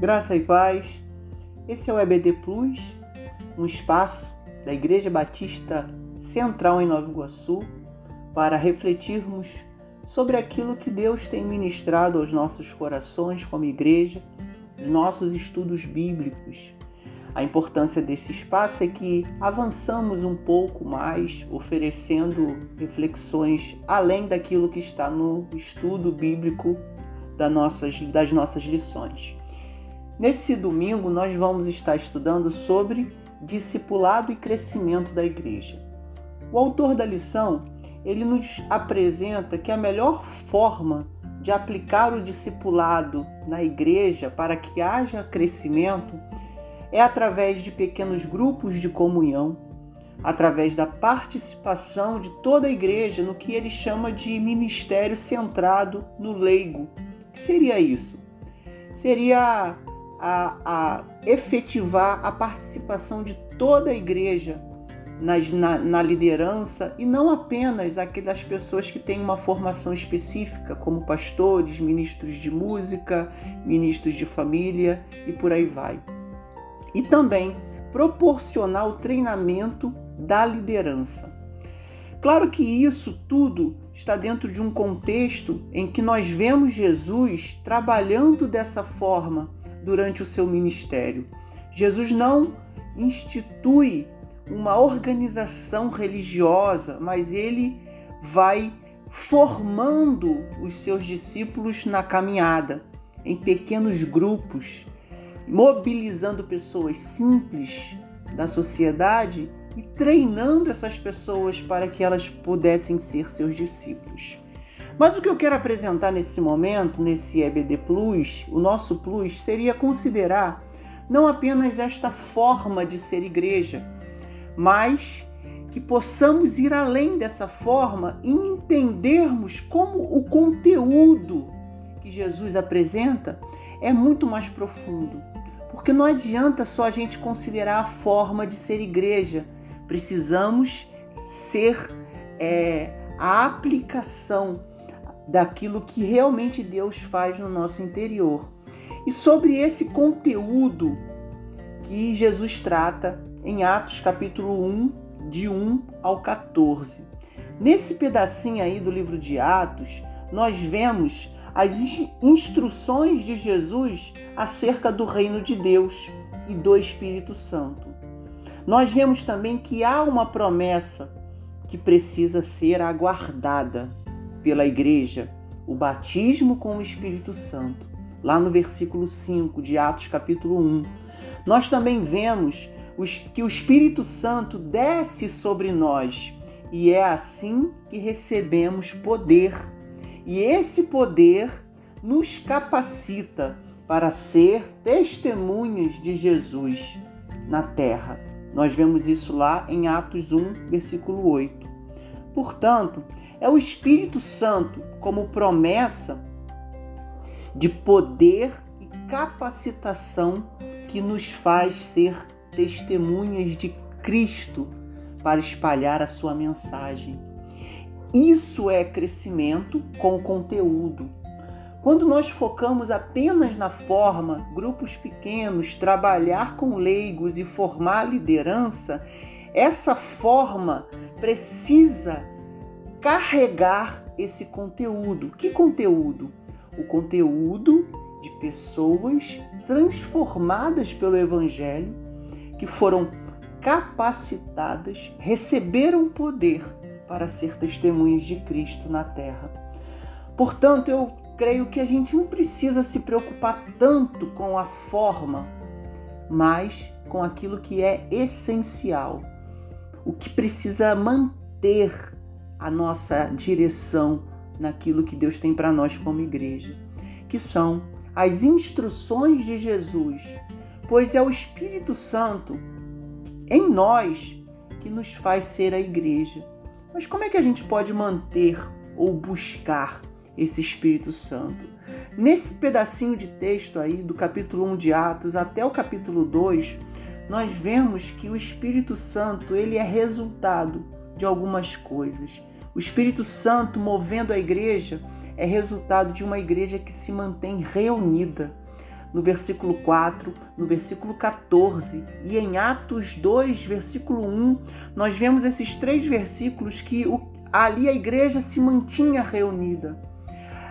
Graça e paz. Esse é o EBD Plus, um espaço da Igreja Batista Central em Nova Iguaçu para refletirmos sobre aquilo que Deus tem ministrado aos nossos corações como igreja, nossos estudos bíblicos. A importância desse espaço é que avançamos um pouco mais, oferecendo reflexões além daquilo que está no estudo bíblico das nossas, das nossas lições. Nesse domingo, nós vamos estar estudando sobre discipulado e crescimento da igreja. O autor da lição, ele nos apresenta que a melhor forma de aplicar o discipulado na igreja para que haja crescimento é através de pequenos grupos de comunhão, através da participação de toda a igreja no que ele chama de ministério centrado no leigo. O que seria isso? Seria a, a efetivar a participação de toda a igreja nas, na, na, liderança e não apenas aquelas pessoas que têm uma formação específica, como pastores, ministros de música, ministros de família e por aí vai. E também proporcionar o treinamento da liderança. Claro que isso tudo está dentro de um contexto em que nós vemos Jesus trabalhando dessa forma durante o seu ministério. Jesus não institui uma organização religiosa, mas ele vai formando os seus discípulos na caminhada, em pequenos grupos, mobilizando pessoas simples da sociedade e treinando essas pessoas para que elas pudessem ser seus discípulos. Mas o que eu quero apresentar nesse momento, nesse EBD Plus, o nosso Plus, seria considerar não apenas esta forma de ser igreja, mas que possamos ir além dessa forma e entendermos como o conteúdo que Jesus apresenta é muito mais profundo. Porque não adianta só a gente considerar a forma de ser igreja, precisamos ser é, a aplicação daquilo que realmente Deus faz no nosso interior. E sobre esse conteúdo que Jesus trata em Atos capítulo 1, de 1 ao 14. Nesse pedacinho aí do livro de Atos, nós vemos as instruções de Jesus acerca do reino de Deus e do Espírito Santo. Nós vemos também que há uma promessa que precisa ser aguardada pela igreja o batismo com o Espírito Santo, lá no versículo 5 de Atos, capítulo 1. Nós também vemos que o Espírito Santo desce sobre nós e é assim que recebemos poder. E esse poder nos capacita para ser testemunhas de Jesus na terra. Nós vemos isso lá em Atos 1, versículo 8. Portanto, é o Espírito Santo como promessa de poder e capacitação que nos faz ser testemunhas de Cristo para espalhar a sua mensagem. Isso é crescimento com conteúdo. Quando nós focamos apenas na forma, grupos pequenos, trabalhar com leigos e formar liderança, essa forma precisa carregar esse conteúdo. Que conteúdo? O conteúdo de pessoas transformadas pelo Evangelho, que foram capacitadas, receberam poder para ser testemunhas de Cristo na terra. Portanto, eu creio que a gente não precisa se preocupar tanto com a forma, mas com aquilo que é essencial, o que precisa manter a nossa direção naquilo que Deus tem para nós como igreja, que são as instruções de Jesus, pois é o Espírito Santo em nós que nos faz ser a igreja. Mas como é que a gente pode manter ou buscar esse Espírito Santo? Nesse pedacinho de texto aí, do capítulo 1 de Atos até o capítulo 2, nós vemos que o Espírito Santo ele é resultado de algumas coisas. O Espírito Santo movendo a igreja é resultado de uma igreja que se mantém reunida. no versículo 4, no versículo 14 e em Atos 2, versículo 1, nós vemos esses três versículos que ali a igreja se mantinha reunida.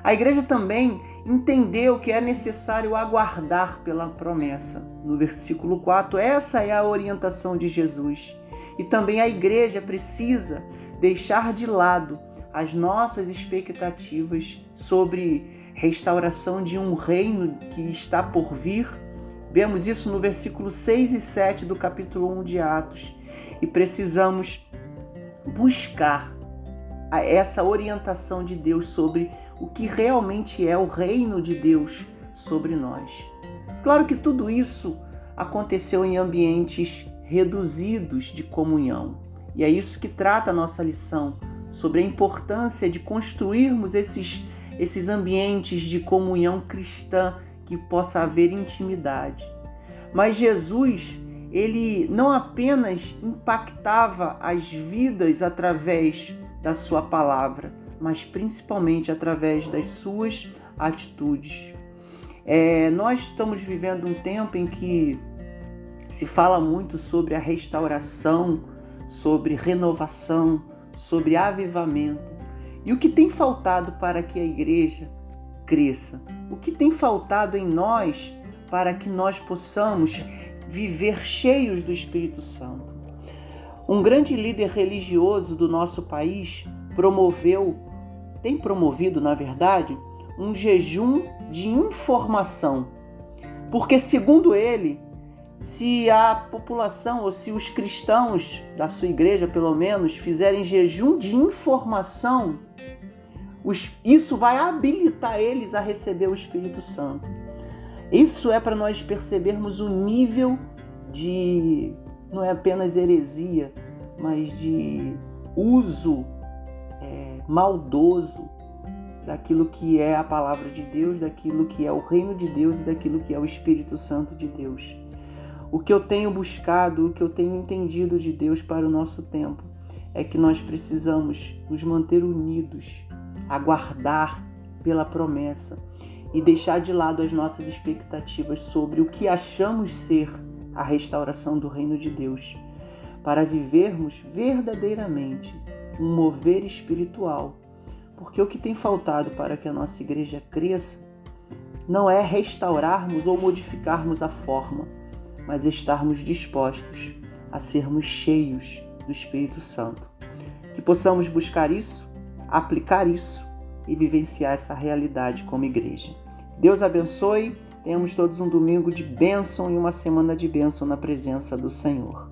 A igreja também entendeu que é necessário aguardar pela promessa. No versículo 4, essa é a orientação de Jesus. E também a igreja precisa deixar de lado as nossas expectativas sobre restauração de um reino que está por vir. Vemos isso no versículo 6 e 7 do capítulo 1 de Atos. E precisamos buscar essa orientação de Deus sobre o que realmente é o reino de Deus sobre nós. Claro que tudo isso aconteceu em ambientes reduzidos de comunhão. E é isso que trata a nossa lição sobre a importância de construirmos esses, esses ambientes de comunhão cristã que possa haver intimidade. Mas Jesus, ele não apenas impactava as vidas através da sua palavra, mas principalmente através das suas atitudes. É, nós estamos vivendo um tempo em que se fala muito sobre a restauração, sobre renovação, sobre avivamento. E o que tem faltado para que a igreja cresça? O que tem faltado em nós para que nós possamos viver cheios do Espírito Santo? Um grande líder religioso do nosso país promoveu, tem promovido, na verdade, um jejum de informação. Porque, segundo ele, se a população ou se os cristãos da sua igreja, pelo menos, fizerem jejum de informação, isso vai habilitar eles a receber o Espírito Santo. Isso é para nós percebermos o nível de, não é apenas heresia, mas de uso é, maldoso daquilo que é a palavra de Deus, daquilo que é o reino de Deus e daquilo que é o Espírito Santo de Deus. O que eu tenho buscado, o que eu tenho entendido de Deus para o nosso tempo é que nós precisamos nos manter unidos, aguardar pela promessa e deixar de lado as nossas expectativas sobre o que achamos ser a restauração do reino de Deus, para vivermos verdadeiramente um mover espiritual. Porque o que tem faltado para que a nossa igreja cresça não é restaurarmos ou modificarmos a forma, mas estarmos dispostos a sermos cheios do Espírito Santo. Que possamos buscar isso, aplicar isso e vivenciar essa realidade como igreja. Deus abençoe. Tenhamos todos um domingo de bênção e uma semana de bênção na presença do Senhor.